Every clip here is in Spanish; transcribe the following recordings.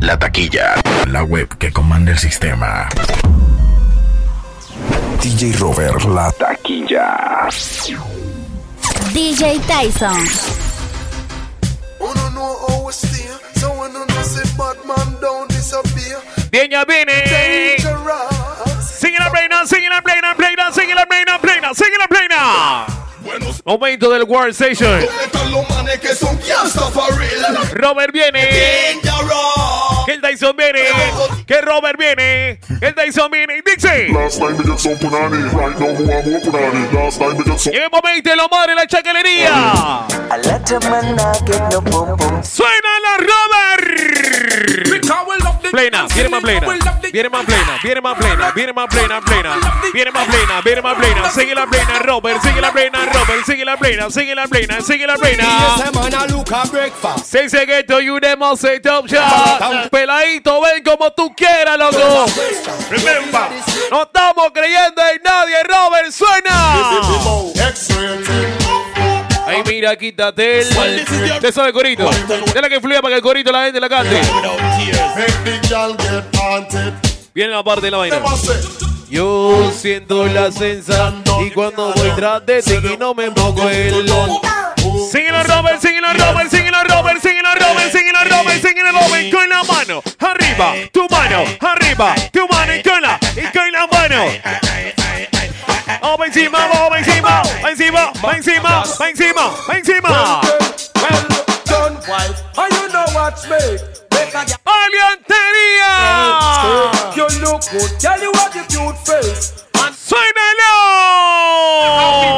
La taquilla, la web que comanda el sistema. DJ Robert, la taquilla. DJ Tyson. Bien, ya viene. Dangerous. Sigue la plena, sigue la plena, plena, sigue la plena, plena, sigue la plena. Momento del World Station. Robert viene. Dangerous. Que el Tyson viene. Que Robert viene. El Tyson viene. Y dice. Last time we get some punani, right now more more punani. Last time we get some. En el momento de la madre la chacalería. I let a man not get no boom boom. Suena la Robert. Plena, viene más plena, viene más plena, viene más plena, viene más plena, plena, viene más plena, viene más plena, sigue la plena, Robert, sigue la plena, Robert, sigue la plena, sigue la plena, sigue la plena. man a look a breakfast. Seis segundos y un demo say top shot. Peladito, ven como tú quieras, loco. Remember, no estamos creyendo en nadie, Robert, suena. Ay, mira, quítate el. Te sabe el corito. Dale que fluya para que el corito la gente la cante. Viene la parte de la vaina. Yo siento la sensación y cuando voy tras de ti no me pongo el Síguelo Robert, síguelo Robert, síguelo Robert, síguelo Robert, síguelo Robert, síguelo Robert con la mano arriba, tu mano arriba, tu mano y con la y con la mano. Encima, vamos encima, va encima, va encima, va encima, va encima. Well done, wife. And you know what's me. Make a girl ¡Aliantería! You look good, girl. You have the cute face. And ¡Suénalo!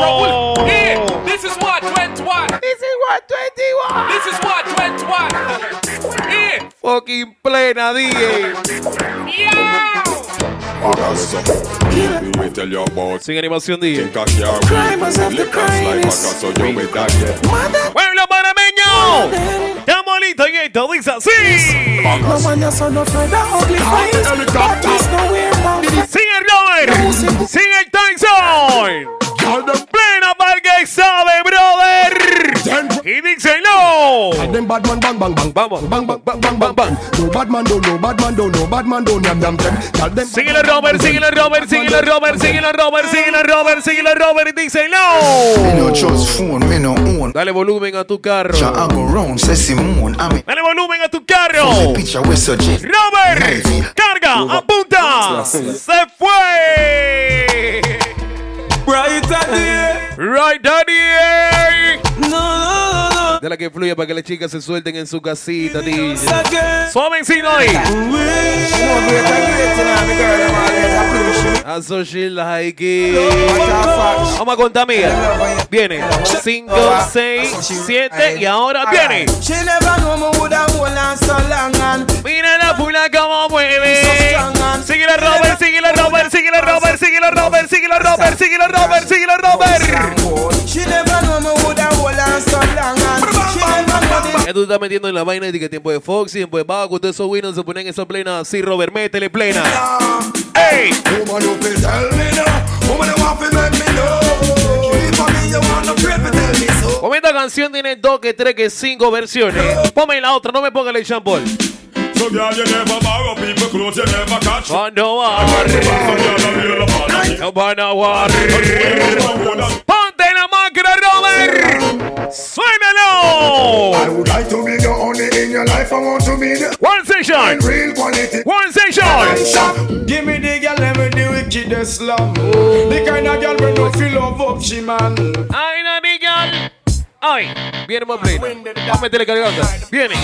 Oh. This is what 21. This is what 21. This is what 21. Yeah. Fucking plena, DJ. We tell you about Sin animación, DJ. Climbers of the kindness. ¡Pueblo panameño! ¡Estamos listos en esto! ¡Dice así! ¡Sigue el Tyson! ¡Plena díselo! Them bad man bang bang bang Vamos. bang bang bang bang bang bang. No bad man don't no bad man don't no bad man don't yam yam them. Tell them Síguelo Robert, síguelo Robert, síguelo Robert, síguelo Robert, síguelo Robert, síguelo Robert y díselo. no trust phone, me no own. Dale volumen a tu carro. Dale volumen a tu carro. Robert, carga, apunta. Se fue. Right there. Right, Daddy. Dale que fluya para que las chicas se suelten en su casita, DJ. no. Again. Suavecito ahí. We. A social like it. Vamos a contar, amiga. Viene 5, 6, 7 y ahora viene. She so and Mira la pula como mueve. Síguela Robert, síguela Robert, Robert, síguela Robert, Robert, síguela Robert, Robert. she never know me woulda hold on so Ya tú estás metiendo en la vaina de que tiempo de Fox, tiempo de Baco, todos esos winners se ponen esa plena así, Robert, métele plena. ¡Ey! You. Como esta canción tiene dos, que tres, que cinco versiones. Ponme la otra, no me ponga el champol. So girl, you never borrow people clothes, you never catch. Oh, Cuando va, So girl, you real apology. no van war. Ponte la máquina, Robert. ¡Suénalo! I would like to be the only in your life. I want to be the One station. real quality. One station. Give me the girl, let me the wickedest slum. The kind of girl we no feel love up, she man. Ay, no digan. Ay, viene más plena. Vamos a meterle cargando. Viene.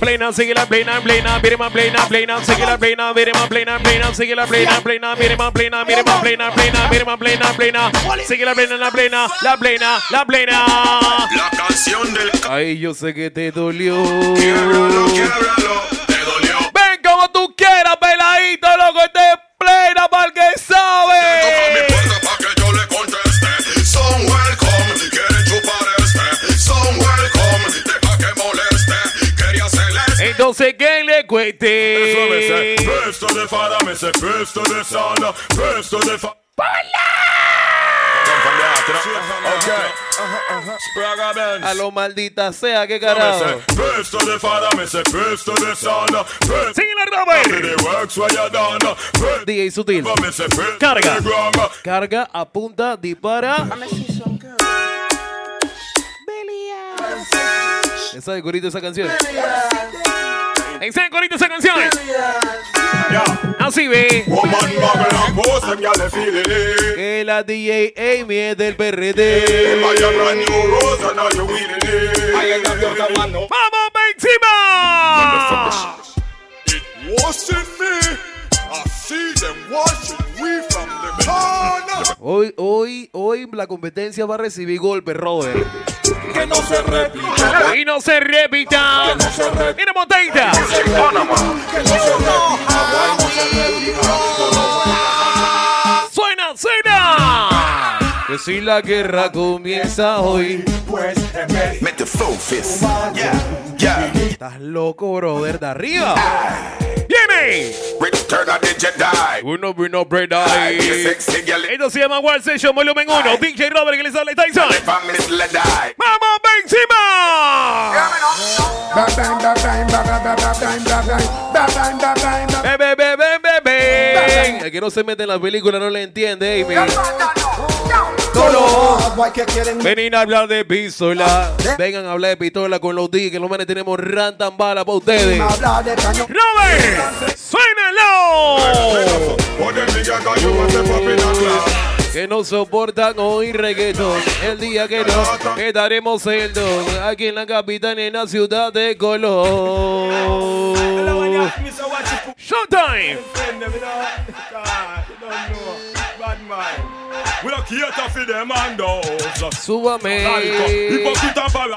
Plena, sigue la plena, plena, viene más plena, plena, sigue la plena, viene más plena, plena, sigue la plena, plena, viene más plena, viene más plena, plena, viene más plena, plena, sigue la plena, la plena, la plena, la plena. La canción del. Ay, yo sé que te dolió. Quiebralo, quiebralo, te dolió. Ven como tú quieras, peladito, loco, este plena, porque heart, you know? Okay. Sprague Benz. A lo maldita sea, qué Me say, carajo. praise to the Father, me say praise to the Son, praise Síguele, to Robert. the works where you done. Praise DJ Sutil. me Carga. Carga, apunta, dispara. Esa de esa canción. Esa de corito esa canción. Yeah. Así ve. Que la DJ Amy es del PRD. ¡Vamos encima! Hoy, hoy, hoy la competencia va a recibir golpe, Robert. Que no se repita. Y no se repita. Mira, Monteita. Suena, suena. Que si la guerra comienza hoy. Make the flow fist. Yeah, yeah. Estás loco, brother, de arriba. ¡Viene! Return of the Jedi. Uno vino girl. Esto se llama World Session Volumen 1. DJ Robert que les habla Tyson. ¡Vamos encima! Bebe, bebe, bebe. El que no se mete en la película no le entiende, Amy. Venir a hablar de pistola. Vengan a hablar de pistola con los D, que los manes tenemos rantan bala para ustedes. ¡Robert! ¡Suénalo! Que no soportan oír reggaeton. El día que no estaremos el don. Aquí en la capital, en la ciudad de Colón. Showtime. We don't cater for them and those. Súbame.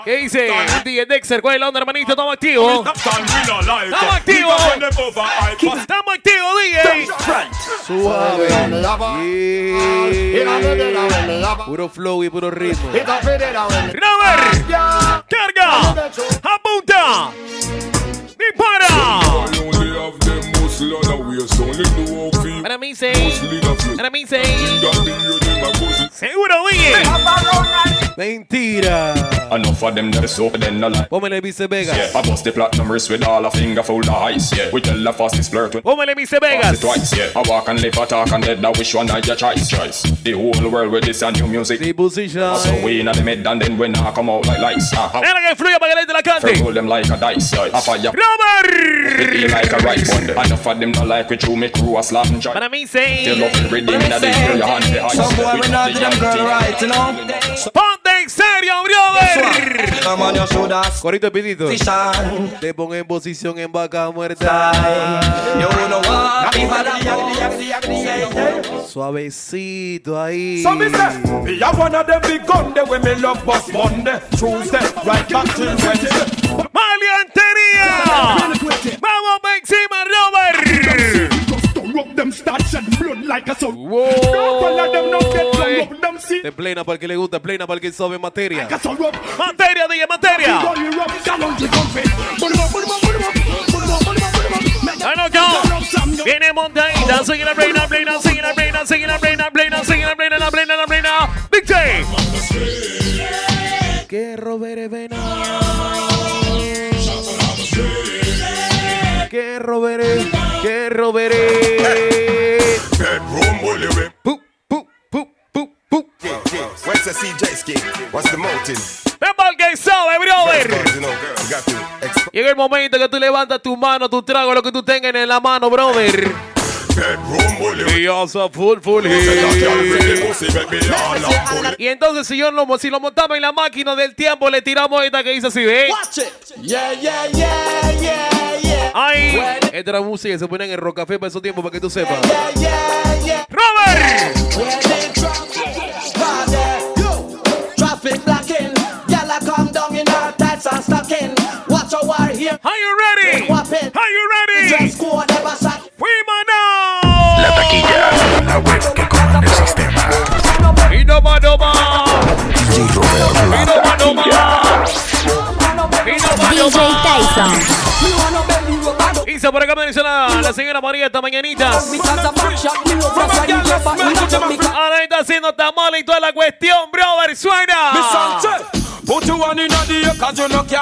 ¿Qué dice? DJ Dexter, ¿cuál es la onda, hermanito? Estamos activos. Estamos activos. Estamos activos, DJ. Suave. Yeah. Puro flow y puro ritmo. Robert. Carga. Apunta. Dispara. I only have them muscle on the waist, only know how feel. Para mí, sí. Muscle in the face. Para mí, sí. That thing you do, my pussy. Seguro, DJ. Mentira. Enough of them that is so then no lie. Pómele Vice Vegas. Yeah, I bust the platinum wrist with all a finger full of ice. Yeah, we tell the fastest flirt when Pómele Vice pass Vegas. it twice. Yeah, I walk and live, I talk and dead. Now which one I your choice? Choice. The whole world with this and new music. Sí, position. So we in the mid and then when I come out like lights. Uh, I Déjala que fluya para que la gente la cante. roll them like a dice. Yeah, I fire it Robert. be like a right one. Enough of them not like we through me crew a slam joy. Para mí, They sí. love it, redeem in the year, your hand the ice. Some boy We we not not the them girl young right, you know. Ponte en serio, brother. Corito. Position. Te pongo en posición en vaca muerta. Suavecito ahí. So me say, me have one of them big gun there when me love bus Monday, Tuesday, right back till Wednesday. ¡Maliantería! ¡Vamos pa' encima, Robert! Wow. De plena para el que le gusta, plena para el que sabe materia. Materia, DJ, materia. Viene montadita, sigue la plena, plena, sigue la plena, sigue la plena, plena, sigue la plena, la plena, la plena. Big J. Que Robert Vena. Que Robert, que pu, pu, pu. Where's the CJ ski? What's the sabe, brother. Llega el momento que tú levantas tu mano, tu trago, lo que tú tengas en la mano, brother. Bedroom bully whip. Y full, full bully. Y entonces si yo lo, si lo montamos en la máquina del tiempo, le tiramos esta que dice así. Yeah, yeah, yeah, yeah, yeah. Ay, esta era música que se ponían en Rocafé para esos tiempos, para que tú sepas. Yeah, yeah, yeah. ¡Robert! Are you ready? Are you ready? Never shot. La ¡Fuimos! taquilla, la web que comanda el sistema. Y no. DJ Robert Y no La taquilla. DJ. Tyson. Dice por acá me dice la, la señora María esta mañanita. Ahora está haciendo tamales y toda la cuestión, brother, suena. Put you one in the cause you look your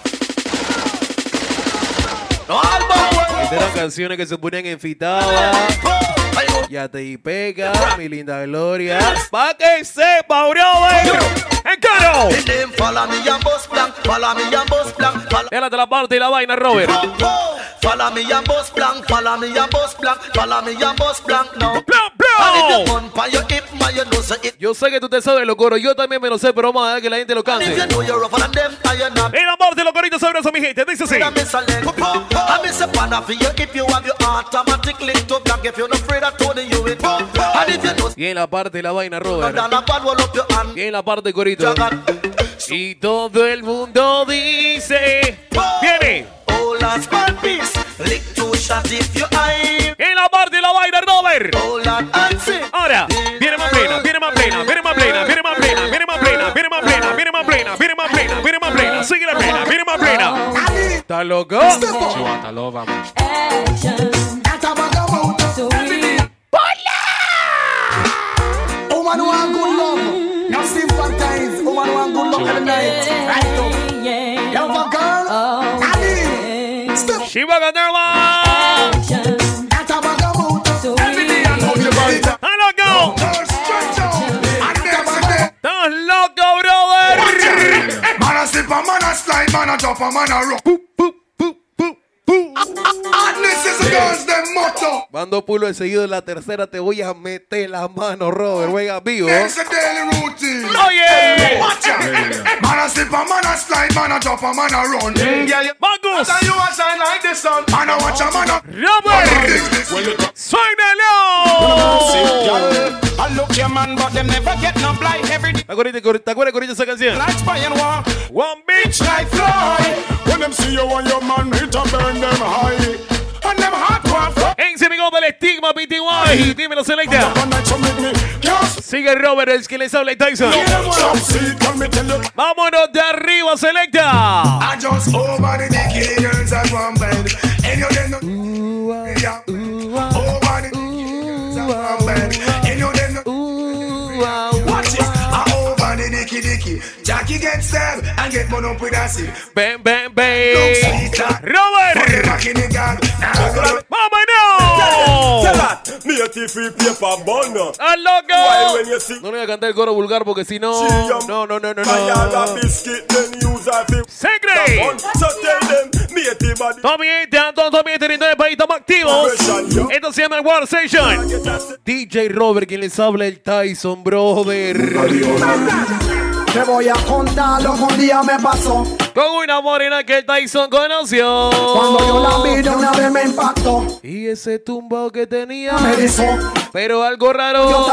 canciones que se ponían en Fitaba. Ya te y pega, mi linda gloria. Pa' que sepa, ¡En caro! Déjate la parte y la vaina, Robert. Follow me and plan, follow me and plan, follow me and plan, no. Plan. Yo sé que tú te sabes los coros, yo también me lo sé, pero vamos a dejar que la gente lo cante. Y la parte de los coritos sabrosos, mi gente, dice así. Y en la parte de la vaina, Robert. Y en la parte de corito. Y todo el mundo dice... ¡Viene! Hola, en la parte la vaina, Robert. Oh. Ahora, viene más plena, viene más plena, viene más plena, viene más plena, viene más plena, viene más plena, viene más plena, viene más plena, viene más plena, sigue la plena, viene más plena. ¿Estás loco? Woman who want good love. Now sympathize. Woman who want good love every night. Right a girl. Step. She. like man a jump, a man a rock. Boop. This is the girls them motto. Mando pulo enseguida en la tercera te voy a meter la mano, Robert. Juega vivo. It's a daily routine. Oye, Watch out. Man a slip a man a slide, man a drop a man a run. You a shine like the sun. Man a watch a man a. Robert, suénalo. I look your man, but them never get no blind. Every day ¿Te acuerdas, corito esa canción? like spy and walk. One bitch. like fly. When them see you and your man, it a burn them high. And them del estigma, PTY. Dímelo, selecta. Sigue Robert, el que les habla y Tyson. Vámonos de arriba, selecta. Over dicky. Jackie get stabbed and get money up with acid. Look sweet. Put it Robert. back in the gang. Now go to- ¡Vámonos! Me a free paper bun. ¡Al Why loco! when you see No le voy a cantar el coro vulgar porque si no. No, no, no, no, no. biscuit, then use a bun. So tell them, me a tea body. Todo mi gente, a todos todo mi territorio del país, estamos activos. Esto se llama el War Station. DJ Robert, quien les habla, el Tyson, brother. Te voy a contar lo que un día me pasó. Con una morena que el Tyson conoció. Cuando yo la vi de una vez me impactó. Y ese tumbao que tenía. Me erizó. Pero algo raro.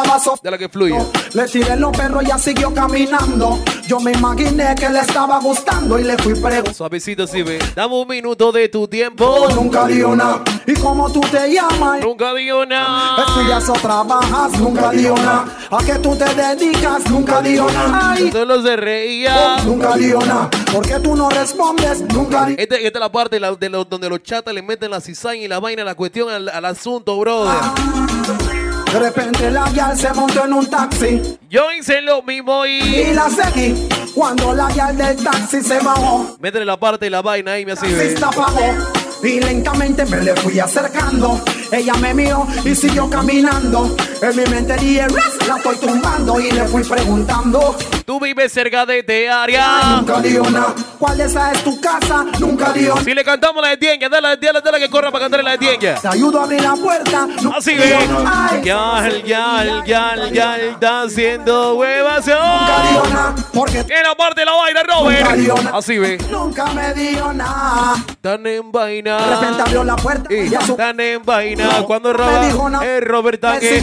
De la que fluye. Le tiré los perros y ya siguió caminando. Yo me imaginé que le estaba gustando y le fui preguntando. Suavecito, sí, ve. Dame un minuto de tu tiempo. Nunca dio nada. ¿Y cómo tú te llamas? Nunca digo nada. Estudias o trabajas, nunca dio nada. ¿A qué tú te dedicas? Nunca dio nada. Solo se reía. nunca dio nada. ¿Por qué tú no respondes? Nunca dio Este- esta es la parte de, la- de los- donde los chatas le meten la cizaña y la vaina, la cuestión al, al asunto, brother. De repente la guial se montó en un taxi Yo hice lo mismo y y. la seguí. Cuando la guial del taxi se bajó, Métele la parte de la vaina ahí, me así. Y lentamente me le fui acercando. Ella me miró y siguió caminando. En mi mente dije, la estoy tumbando. Y le fui preguntando. Tú vives cerca de este área. Nunca dio nada. ¿Cuál de esas es tu casa? Nunca dio. Si le cantamos la de Tienga, dale, dale, dale que corra para cantarle la de Tienga. Te ayudo a abrir la puerta. Así ve. Yal, yal, yal, yal, está haciendo Nunca dio nada. Porque En la parte de la vaina, Robert. Así ve. nunca me dio nada. Están en vaina. De repente abrió la puerta Y y a su están en vaina. Vaina. Cuando roba el Robert Tanque.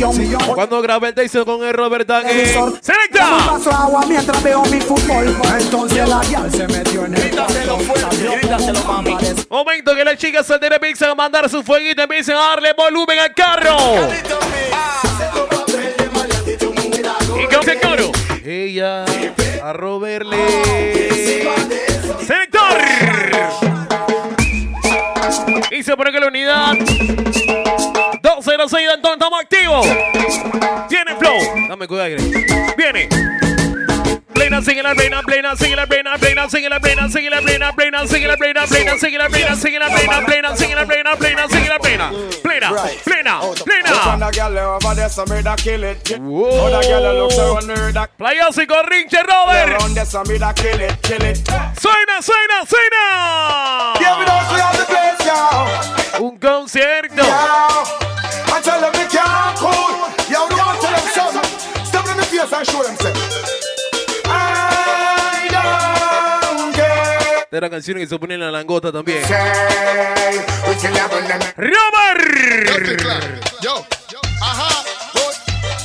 Cuando graba el Tyson con el Robert Tanque. ¡Selecta! vaso de agua mientras veo mi fútbol. Entonces la guial se metió en el Grítaselo fuerte, grítaselo, mami. Momento que las chicas solteras empiezan a mandar su fueguito, empiezan a darle volumen al carro. Y con ese coro. Ella a roberle. Selector. Y se pone que la unidad. 206 entonces estamos activos. Viene Flow. Dame cuidado, Greg. Viene. Plena, sigue la plena, plena, sigue la plena, plena, sigue la plena, sigue la plena, plena, sigue la plena, plena, sigue la plena, sigue la plena, plena, sigue la plena, plena, sigue la plena, plena, plena, plena. Playoffs y corrinche, Robert. Suena, suena, suena. Un concierto. De la canción que se pone en la langota también. Yo, ajá,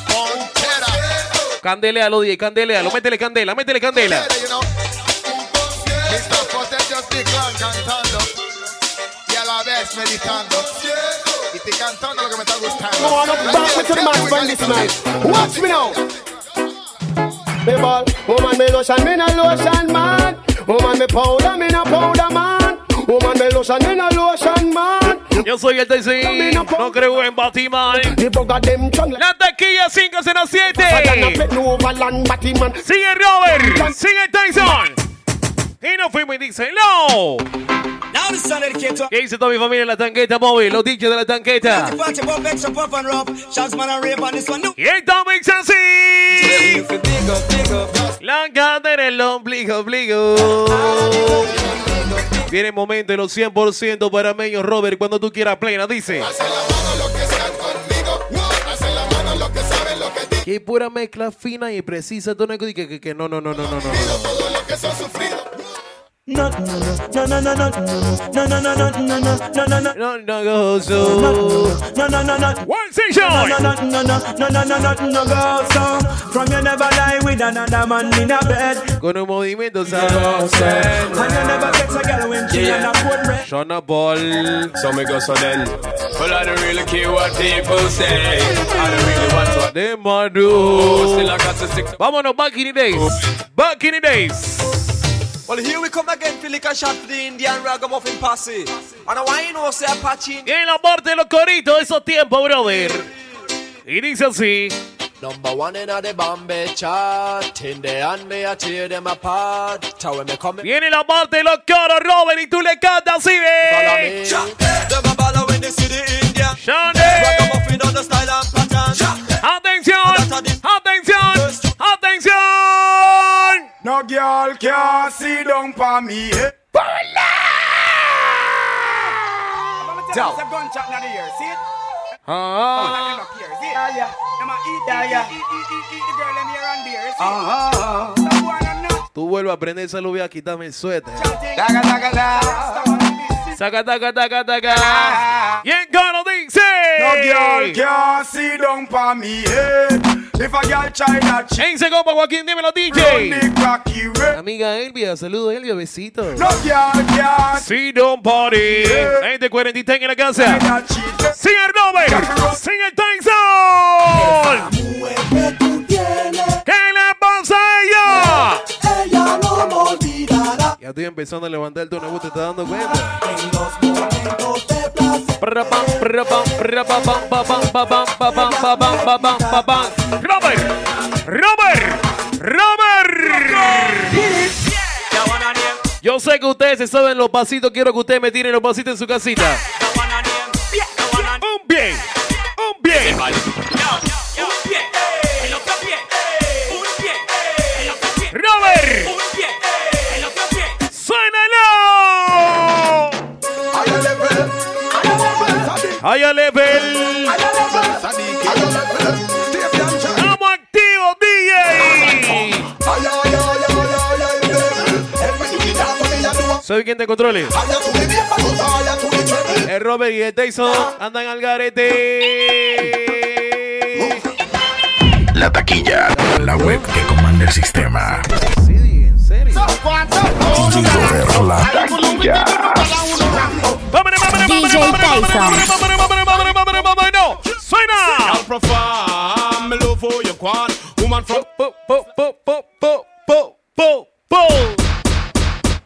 Montera. Candelealo, DJ, candelealo. Métele candela, métele candela. You know, Mr. Foster just declan cantando. Y a la vez meditando. Y te cantando lo que me está gustando. Come on, up back to the match from this man. Watch me now. Me ball, woman me lotion, me no lotion man. Woman me powder, me no powder man. Woman me lotion, me no lotion man. Yo soy el TC. No creo en Batman. La taquilla 507. Sayana pet no overland Batman. Sigue Robert. Sigue Tyson. Y nos fuimos y dice no. ¿Qué dice toda mi familia en la tanqueta móvil? Los dichos de la tanqueta. Y mix así. La cadera, el ombligo, ombligo. Viene el momento de los 100% parameños, Robert, cuando tú quieras plena, dice. Que pura mezcla fina y precisa, tú no que, que, que, que no, no, no, no, no, no. No, no, no, no, no, no, no, no, no, no, no, no, no, no, no, no. No, no, gozo. No, no, no, no. One station. No, no, no, no, no, no, no, no, no, go so. From you never lie with another man in a bed. Con un movimiento sabroso. And you never get a girl when she on a foot bread. Shona Ball. So me go so then. Well, I don't really care what people say. I don't really want to. De Oh, Madu. still I got to stick. Vámonos, back in the days. Back in the days. Well, here we come again for lick a shot for the Indian ragamuffin posse. And I want you know say Apache. Y en la parte de los coritos de esos tiempos, brother. Y dice así. Number one in the Bombay chart. In the hand me I tear them apart. When me come Viene la parte de los coros, Robert, y tú le cantas así, follow ve. me. Them a follow when they see the Indian. Shonde. Ragamuffin on the style and pattern. Atención, atención, atención. No girl can sit down for me. eh. Tell them, gunshot in the ear, see it? Ah, Them up here, see it? Yeah, yeah. Them a eat, yeah, yeah. Eat, eat, eat, eat the girl them here and there, see it? Uh-huh. That one and not. tú a aprender esa lluvia, quítame el suéter. Daga, daga, daga. Saca, taca, taca, taca. Y en coro dice. No girl can sit down for me. If a girl try that shit, En ese compa, Joaquín, dímelo, DJ. Amiga Elvia, saludos Elvia, besitos. No girl can Si don't party. Gente 43 en la casa. sit. Sigue el Robert. Sigue el Tyson. ¿Qué estoy empezando a levantar el tono ¿te estás dando cuenta? En los Robert, Robert, Robert. Yo sé que ustedes se saben los pasitos, quiero que ustedes me tiren los pasitos en su casita. Un bien, un bien. Robert. Higher level. Estamos activos, DJ. ¿Sabe quién te controle? El Robert y el Tyson andan al garete. La taquilla, la web que comanda el sistema. Sí, en serio. DJ Robert, la taquilla. ¡Vámonos, vámonos, DJ Tyson. ¡Suena!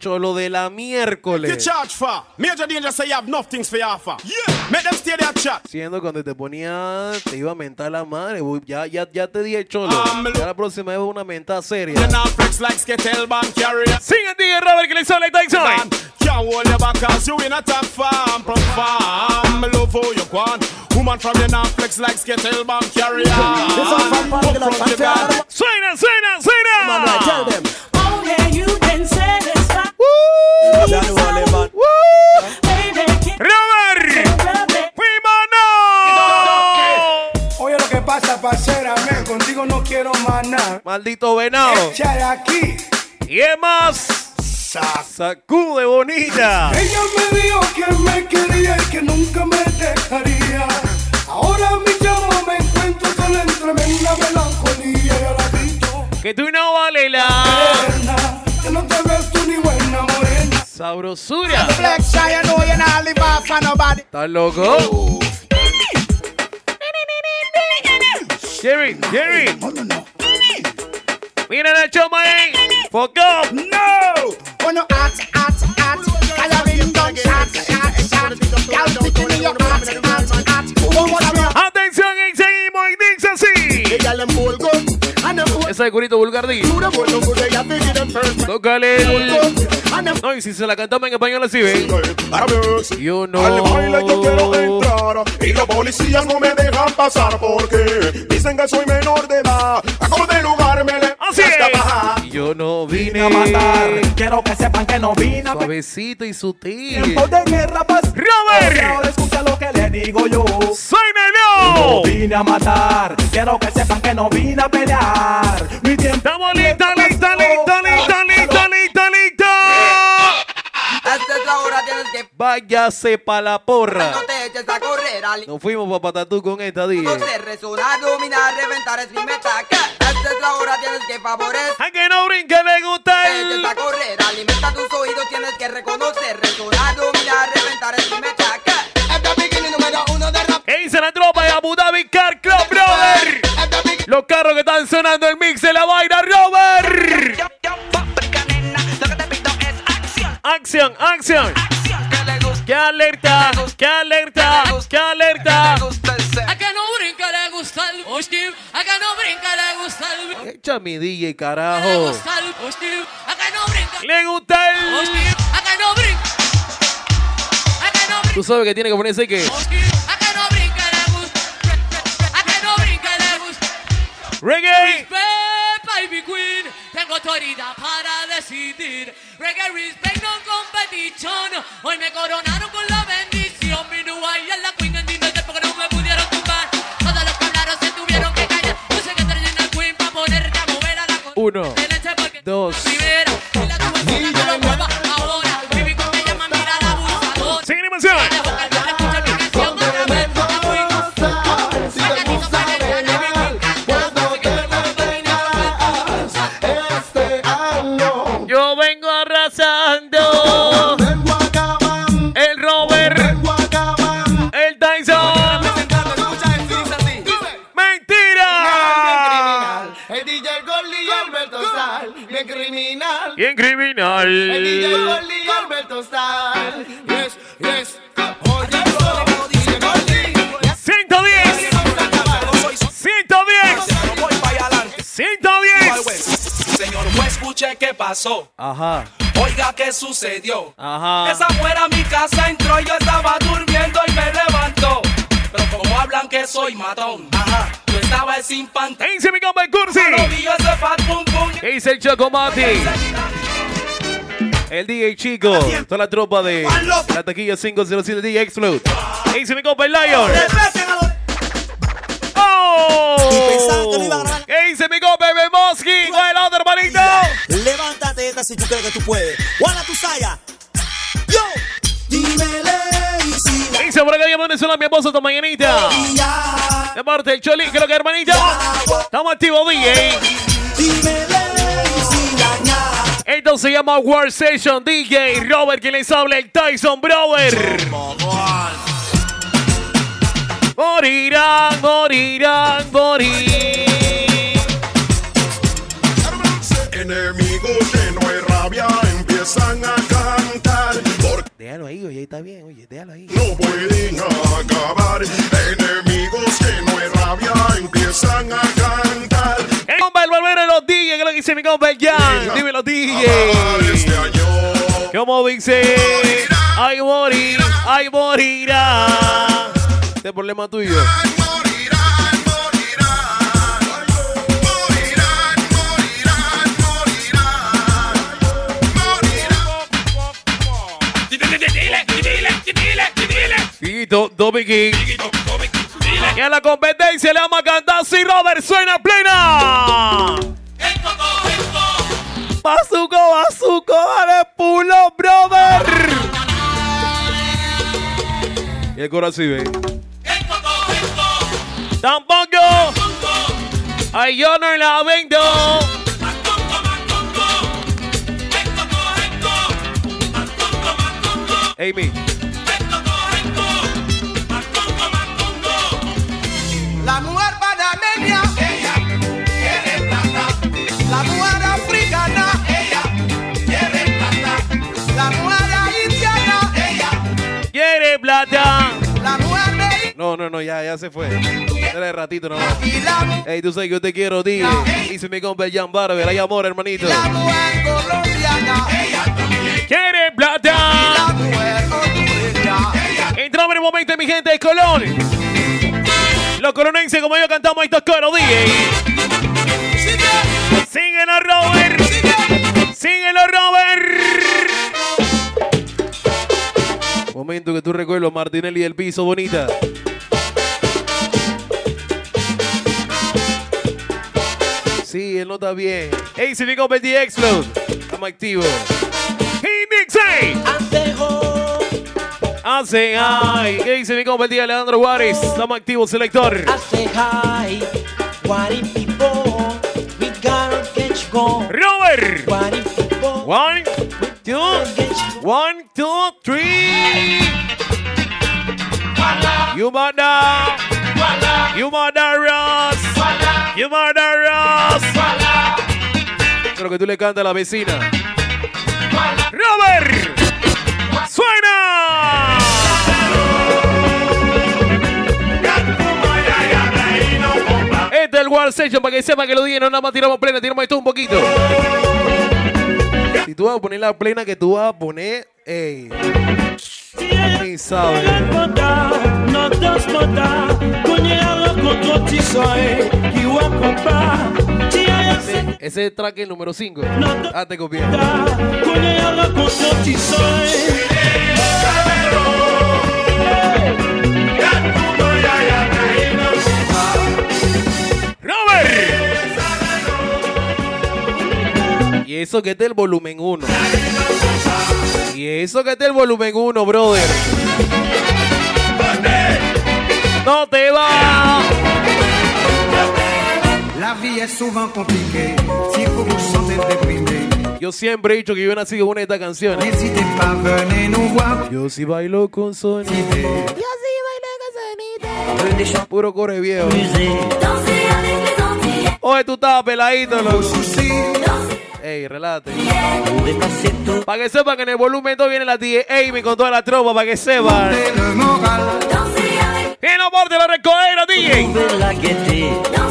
Cholo de la miércoles. charge for. Major danger say you have enough things for your offer. Yeah. Make them stay there chat. Siendo cuando te ponía, te iba a mentar la madre. uy, Ya, ya, ya te di el cholo. Ah, Ya la próxima vez una mentada seria. DJ Robert que le Tyson. Man, can't hold you back cause you in a top farm Perform, love for your quan Woman from the north flex like Skittle carrier Up front you got Suena, suena, suena. Robert. ¡Fuimano! Oye, lo que pasa, parcera, men, contigo no quiero más nada. Maldito venado. Echa de aquí. Y es más. Sacude bonita. Ella me dijo que me quería y que nunca me dejaría. Ahora mi chamo me encuentro sola en tremenda melancolía. Y ahora grito, Que tú no vale la "Morena, que no te ves tú ni buena morena. sabrosura. ¿Estás loco? Jerry, Jerry. Mira la choma ahí. Fuck up. No! When you hot, hot, hot, coloring done, shot, shot, shot. Girl, fit in your hot, hot, hot. What a Atención y seguimos y dice así. Ese curito. Tócale el... No, y si se la cantamos en español así, ¿ven? Yo no... Al baile yo quiero entrar y los policías no me dejan pasar porque dicen que soy menor de edad. A como de lugar me le Es. Yo no vine a matar. Quiero que sepan que no vine a Suavecito y sutil. tiempo de guerra, pues. Robert. Ahora escucha lo que le digo yo. No ¡Suénalo! vine a matar. Quiero que sepan que no vine a pelear. Mi tiempo. Estamos listos, listos, listos, listos, listos, listos. Esta es la hora, tienes que Váyase pa' la porra. no te eches a correr al Nos fuimos pa' patatú con esta día. conocer, resonar, dominar, reventar es mi meta. Que Esta es la hora, tienes que favorecer. A que no brinque, le gusta Te eches el... a correr, alimenta tus oídos, tienes que reconocer, resonar, dominar, reventar es mi meta. Que Esta bikini número uno de rap. ¿Qué dice la tropa de Abu Dhabi Car Club, brother? Esta bikini Los carros que están sonando el mix de la vaina, Robert. Acción, acción. ¡Qué alerta! ¡Qué alerta! ¡Qué alerta! a que no brinca le gusta el hostil, a que no brinca le gusta el Echa mi DJ, le carajo. gusta el hostil, a que no brinca Le gusta el... no brinca, no Tú sabes que tiene que ponerse que... hostil, a que no brinca le gusta, a que no brinca le gusta. Reggae. Tengo autoridad para decidir. Reggae respect, no competition. Hoy me coronaron con la bendición. Mi eye es la queen en dinero porque no me pudieron tumbar. Todos los que hablaron se tuvieron que callar. Puse que traer una queen para ponerte a mover a la Uno, dos. Criminal. El DJ y Alberto. Yes, yes. Oye, DJ Gordy. 110. 110. 110. Señor juez, escuche qué pasó. Ajá. Oiga qué sucedió. Ajá. Esa fuera a mi casa entró y yo estaba durmiendo y me levantó. Pero como hablan que soy matón, ajá, yo estaba sin pantalón. ¿Qué dice mi compa el Cursi? Cuando vi ese fat pum pum, ¿Qué dice el Chocomati? El DJ Chico. Toda la tropa de la taquilla 507 DJ Explode. ¿Qué dice mi compa el Lion? ¡Oh! ¿Qué dice mi compa el otro hermanito? Levántate esta si tú crees que tú puedes. Juana Tusaya. Yo. Dímele y si la ¿Qué dice a mi esposo esta mañanita. De parte del Choli, creo que hermanita. Estamos activos, DJ. Esto se llama War Session DJ. Robert, quien les habla, el Tyson Brother. Morirán, morirán, morir. Enemigos llenos de rabia empiezan a cantar. Porque Déjalo ahí, oye, está bien, oye, déjalo ahí. no pueden acabar. Enemigos llenos de rabia empiezan a cantar. Dice mi compa el Jan. Dime los DJ. Año ¿Cómo dice? Ay, morir, ay, morirá. Este problema tuyo. Do, Dobby King. Y a la competencia le vamos a cantar si Robert suena plena. Bazuco, bazuco, vale pulo, brother. Y el coro así, ve. Tampoco. Ay, yo no la vendo. Amy. No, no, no, ya, ya se fue. Era de ratito nomás. Ey, tú sabes que yo te quiero, dije. Dice mi compa Jan Barber. Hay amor, hermanito. Quiere plata. Entramos en el momento, mi gente de Colón. Los colonenses, como yo cantamos estos coros, DJ. Síguelo, Robert. Síguelo, Robert. Momento que tú recuerdas Martinelli del piso, bonita. Sí, él no está bien. Ey, si me compa el D-Explode. Estamos activos. Hey, Nixie. Hace ay. ¿Qué dice mi compa el día Alejandro Juárez? Estamos activos, selector. Say hi, what if people we gotta get you going? Robert. What if people One, two, one, two, three. You mother. You mother Ross. You mother Ross. Creo que tú le cantas a la vecina. Robert. ¡Suena! Este es el War Session para que sepan que lo dije, no nada más tiramos plena, tiramos esto un poquito. Si tú vas a poner la plena que tú vas a poner, ey. Ni sabes. Ese, ese es track el número 5. Ah, te copié. Eso que está el volumen 1. Y eso que está el volumen 1, brother. No te va. La vie est souvent compliquée. Si vous vous sentez déprimé, Yo siempre he dicho que yo he nacido con una de estas canciones. n'hésitez pas, venez nous voir. Yo sí bailo con sonite. Puro core viejo. Oye, tú estabas peladito, loco. Ey, relájate. Para que sepan que en el volumen 2 viene la tía Amy con toda la tropa, para que sepan. Y no porte la recogera, DJ.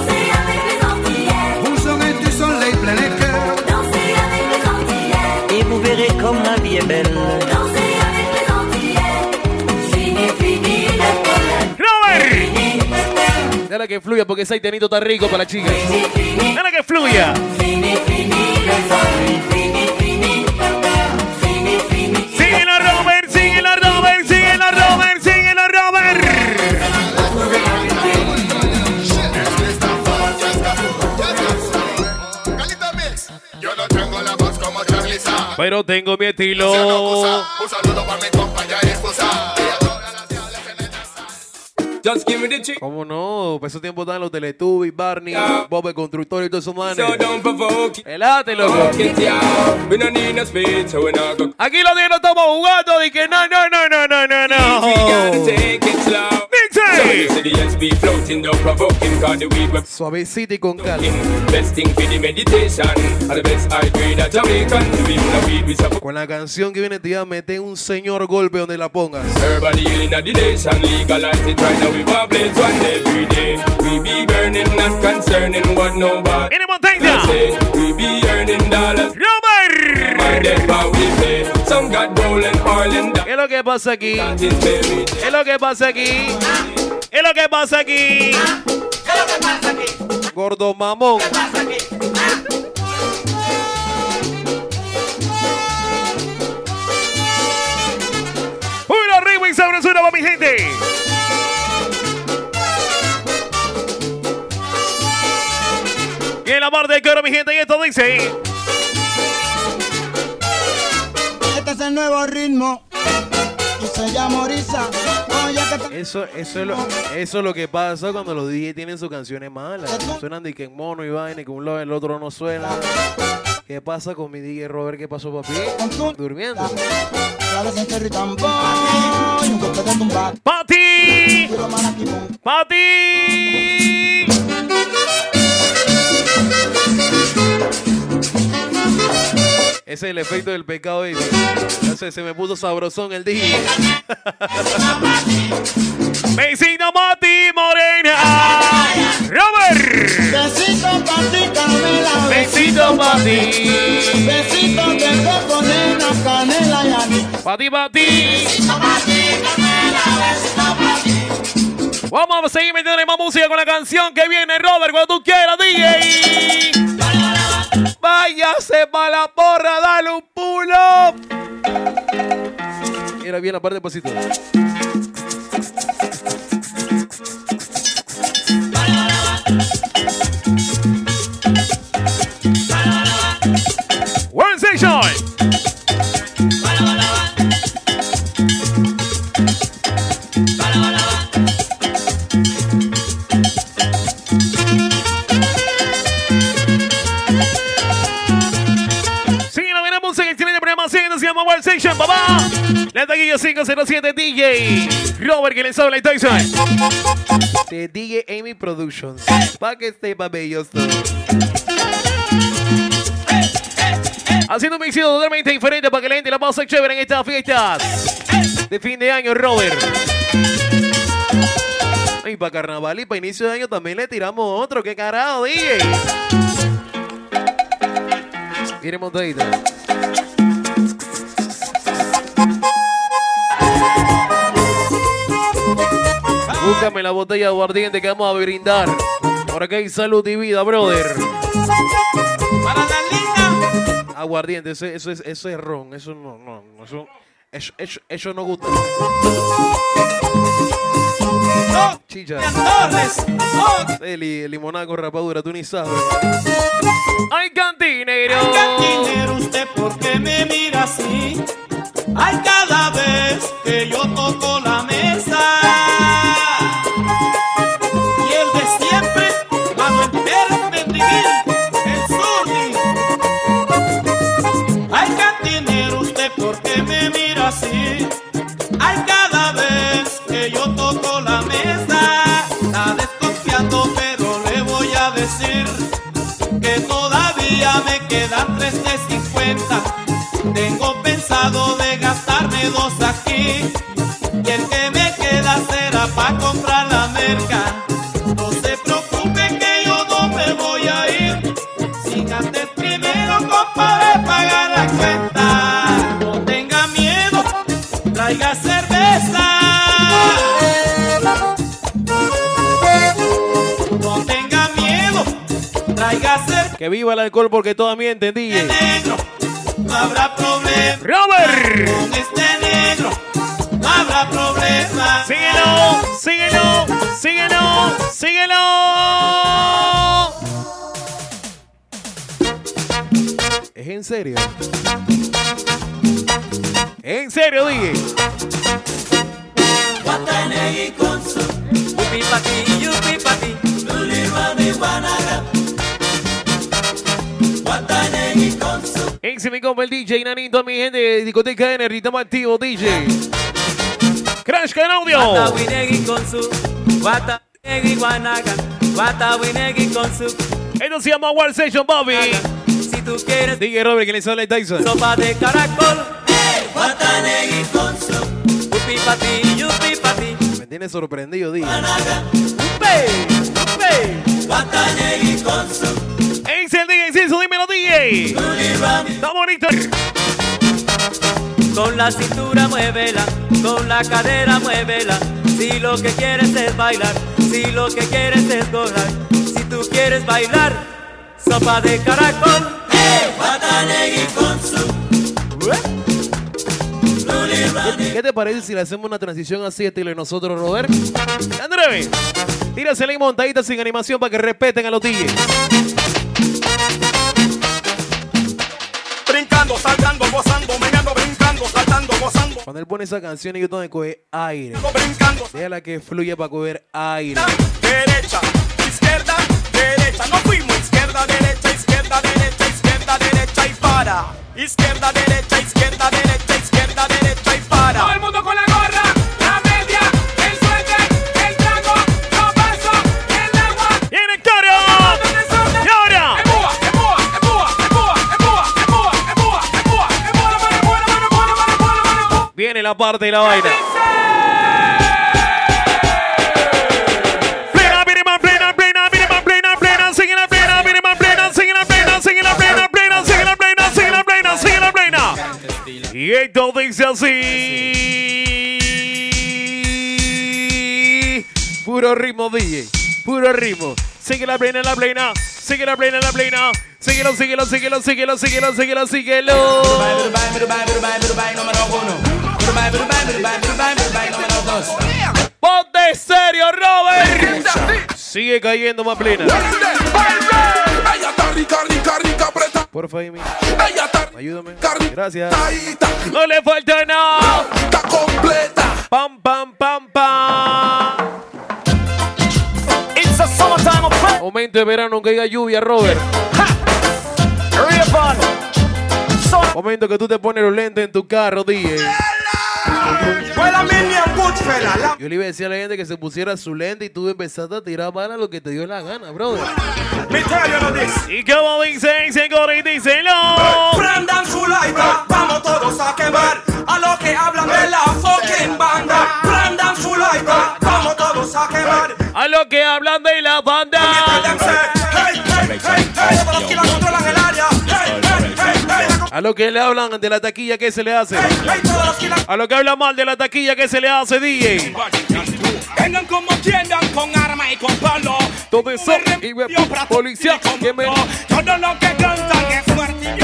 Dale que fluya porque ese haitianito está rico para la chica. Dale que fluya. Síguelo, Robert, síguelo, Robert, síguelo, Robert, síguelo, Robert. Pero tengo mi estilo. Un saludo para mi compañera esposa. Just give me the chick. ¿Cómo no? Para ese tiempo estaban los Teletubbies, Barney, Bob el Constructor y todos esos manes. So don't provoke it. Elate, loco. Yeah. We no need no speed, so we not. Aquí los días no estamos jugando. Dije, no, no, no, no, no, no, We gotta no. take it slow. Suavecito y con calma. Con la canción que viene, te iba a meter un señor golpe donde la pongas. ¡Robert! Some got gold and oil and ¿Qué es lo que pasa aquí? ¿Qué es lo que pasa aquí? ¿Qué es lo que pasa aquí? Gordo mamón. ¡Una arriba y sabrosura para mi gente! Y en la parte de coro, mi gente, y esto dice... Este es el nuevo ritmo y se llama Orisa. Eso, eso, es lo, eso es lo que pasa cuando los DJ tienen sus canciones malas. Suenan de que en mono y vaina, y que un lado el otro no suena. ¿Qué pasa con mi DJ Robert? ¿Qué pasó, papi? Durmiendo. Sabes en Ese es el efecto del pecado, sé, se me puso sabrosón el DJ. Vecino Mati Morena. Robert. Besito pa' ti, Carmela. Besito pa' ti. Besito de coco, nena, canela y anís. Pati, pati. Vamos a seguir metiendo más música con la canción que viene, Robert, cuando tú quieras, DJ. Váyase para la porra, dale un pulo. Era bien la parte de pasito. One station. Programación. Se llama One Station, papá. La taquilla 507 DJ. Robert, que les habla y Tyson. De DJ Amy Productions. Pa' que esté bello Haciendo un mixito totalmente diferente para que la gente la pase chévere en estas fiestas de fin de año, Robert. Y para carnaval y para inicio de año también le tiramos otro. ¿Qué carajo, DJ? Viene montadita. Búscame la botella de aguardiente que vamos a brindar. Por acá hay salud y vida, brother. Aguardiente, eso, eso es, eso es ron. Eso no, no, no, eso, eso, eso, eso no gusta. Chicha. Sí, li- limonada con rapadura, tú ni sabes. ¡Ay, cantinero! Cantinero, usted por qué me mira así. Ay, cada vez que yo toco la mesa. Que viva el alcohol porque todavía entendí. No habrá problema. ¡Robert! Con este negro no habrá problema. ¡Síguelo! ¡Síguelo! ¡Síguelo! ¡Síguelo! ¿Es en serio? ¿En serio? Guatanegui con su Compa el DJ Nanito, mi gente de discoteca N, ritmo activo DJ. Crash con audio. Con con. Esto se llama War Session, Bobby. Si tú quieres DJ Robert, que le sale Tyson. sopa de caracol, wata negi con su. Upi pa' ti, yupi pa' ti. Me tiene sorprendido, DJ. Negi con su. Ex el DJ, Ciso, dímelo DJ. Está bonito. Con la cintura muévela, con la cadera muévela. Si lo que quieres es bailar, si lo que quieres es gozar, si tú quieres bailar, sopa de caracol. ¿Qué te parece si le hacemos una transición así estilo de nosotros, Robert? André, tírasela y montadita sin animación para que respeten a los DJs. Gozando, meneando, brincando, saltando, gozando. Cuando él pone esa canción, yo tengo que coger aire. Brincando. Déjala que fluya para coger aire. Derecha, izquierda, derecha. No fuimos izquierda, derecha, izquierda, derecha, izquierda, derecha y para. Izquierda, derecha, izquierda, derecha, izquierda, derecha y para. Todo el mundo con la gorra, la parte de la vaina. Plena, plena, plena, plena, plena, plena, plena, plena, plena, plena, plena, plena, plena. Y esto dice así. Puro ritmo, DJ. Puro ritmo. Sigue la plena, la plena. Sigue la plena, la plena. Síguelo, síguelo, síguelo, síguelo, síguelo, síguelo, síguelo. Ponte serio, Robert. Sigue cayendo más plena. Ella está rica, rica, rica, preta. Porfa, Amy. Ella está Ayúdame. Gracias. No le falta nada. está completa. Pam, pam, pam, pam. It's a summertime of Momento de verano que haya lluvia, Robert. Momento que tú te pones los lentes en tu carro, DJ. Yo le iba a decir a la gente que se pusiera su lente y tú empezaste a tirar bala lo que te dio la gana, brother. Y como dice, dice, corre y dice, no. Prendan su lighter, vamos todos a quemar a lo que hablan de la fucking banda. Prendan su lighter, vamos todos a quemar. A lo que hablan de la banda. A lo que le hablan de la taquilla, ¿qué se le hace? A lo que habla mal de la taquilla, ¿qué se le hace, DJ? vengan como tiendan con arma y con palo. Todo eso y ve- policía que me... Todo lo que cantan es fuerte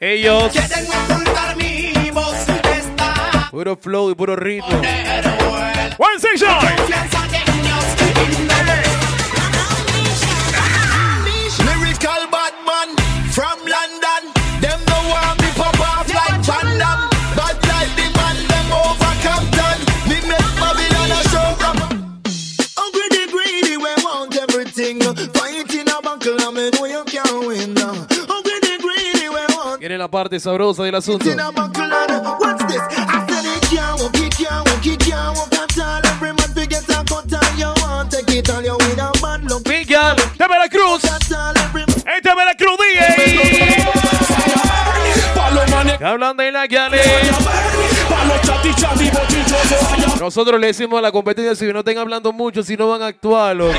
y Ellos, Quieren ocultar mi voz, está puro flow y puro ritmo. One section. La parte sabrosa del asunto. Hablan de la Yale. Nosotros le decimos a la competencia si no estén hablando mucho, si no van a actuar, loco.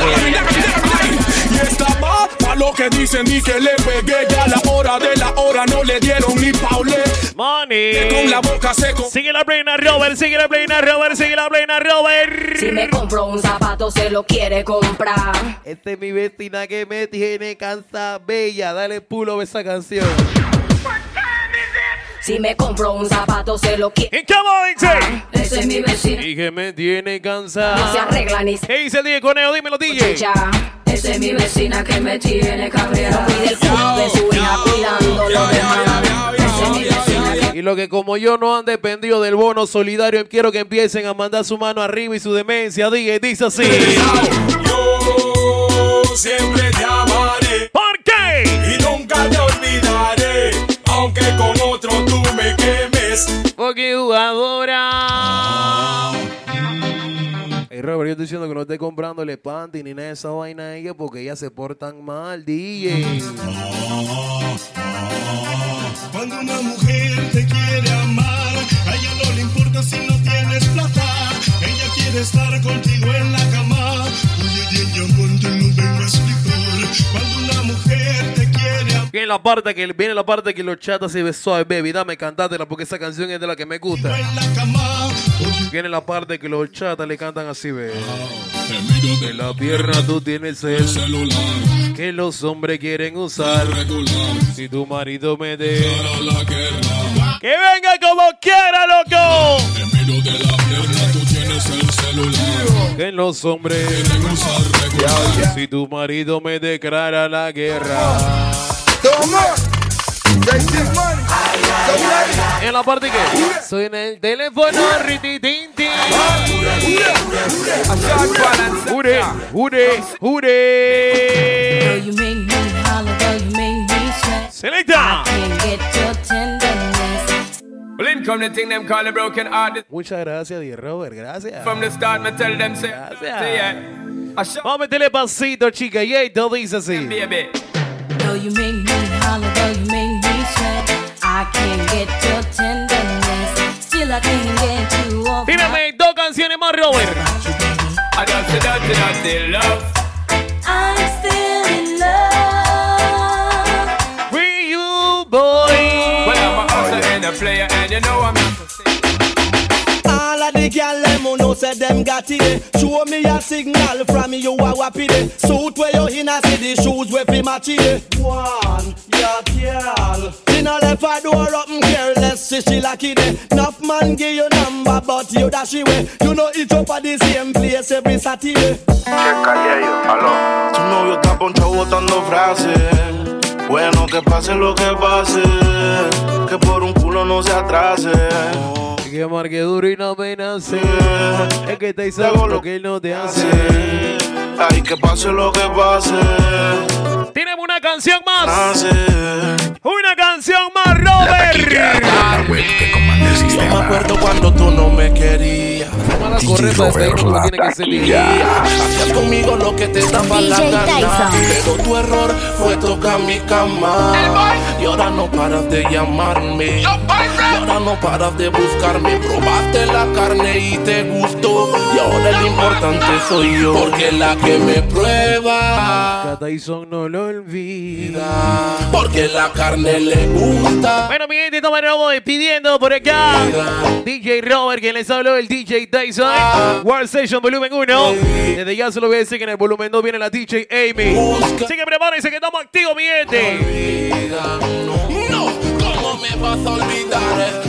Y está mal pa' lo que dicen y que le pegué ya a la hora de la hora no le dieron ni paule. Money. Con la boca seco. Sigue la plena, Robert. Sigue la plena, Robert. Sigue la plena, Robert. Si me compro un zapato, se lo quiere comprar. Esta es mi vecina que me tiene cansa bella. Dale pulo a esa canción. Si me compro un zapato, se lo quiere. ¿Y cómo dice? Ese es mi vecino. Y que me tiene cansada. No se arregla ni se ¿Qué dice el DJ Conejo? Dímelo, DJ. escucha. Esa es mi vecina que me tiene cabreada. No cuida el culo de su hija, cuidando lo demás. Esa es mi vecina que Y lo que como yo no han dependido del bono solidario, quiero que empiecen a mandar su mano arriba y su demencia. Diga, dice así. Yo siempre te amaré. Quemes. Porque jugadora. Hey Robert, yo estoy diciendo que no esté comprándole panty ni nada de esa vaina a ella porque ellas se portan mal, DJ. Cuando una mujer te quiere amar, a ella no le importa si no tienes plata. Ella quiere estar contigo en la cama. Oye, bien, te lo vengo a explicar. Cuando una mujer te. Viene la parte que viene la parte que los chatas se suave, baby, dame cantátela porque esa canción es de la que me gusta. Viene la parte que los chatas le cantan así, ve. De la pierna tú tienes el celular que los hombres quieren usar. Si tu marido me de que venga como quiera, loco. Que los hombres si tu marido me declara la guerra. En la parte que suena el teléfono, rititinti. Jure, jure, jure. Selecta. Come the thing them call a broken heart. Muchas gracias, Di Robert, gracias. From the start, me tell them say, say yeah. Vamos a meterle pasito, chica, y esto dice así. Baby. You me sweat, I can't get your tenderness. Still I can't get you off. Dos canciones más, Robert. I say dirty love. I'm still in love. With you, boy. Well, I'm a hustler and a player, and you know I'm not to say. All of the gyal them who know say them got it. Show me a signal from me you a wappy day. Suit where you in a see the shoes where fi match it. One, yeah, girl. Mm, she no left her door open careless, see she lucky day. Enough man give you number, but you dash away. You know each up at the same place every Saturday. Check I hear you, hello. Tu novio está ponchado botando frases. Bueno, que pase lo que pase. Que por un culo no se atrase. Que marque duro y no me nace. Es que te hizo lo que él no te hace. Ay, que pase lo que pase. Tenemos una canción más. Nace. Una canción más, Robert. La web que comanda el Yo me acuerdo cuando tú no me querías. Toma la DJ corre para Robert, despedir, la tiene que ser taquilla. Hacías conmigo lo que te daba la gana. Pero tu error fue tocar mi cama. Y ahora no paras de llamarme. Y ahora no paras de buscarme. Probaste la carne y te gustó. Y ahora el importante soy yo. Porque la que me prueba. Tyson no lo olvida. Porque la carne le gusta. Bueno, mi gente, estamos despidiendo por acá. DJ Robert, quien les habló, el DJ Tyson. World Station Volumen 1. Desde ya se lo voy a decir que en el volumen 2 viene la DJ Amy. Así que prepárense que estamos activos, mi gente. No, ¿cómo me vas a olvidar?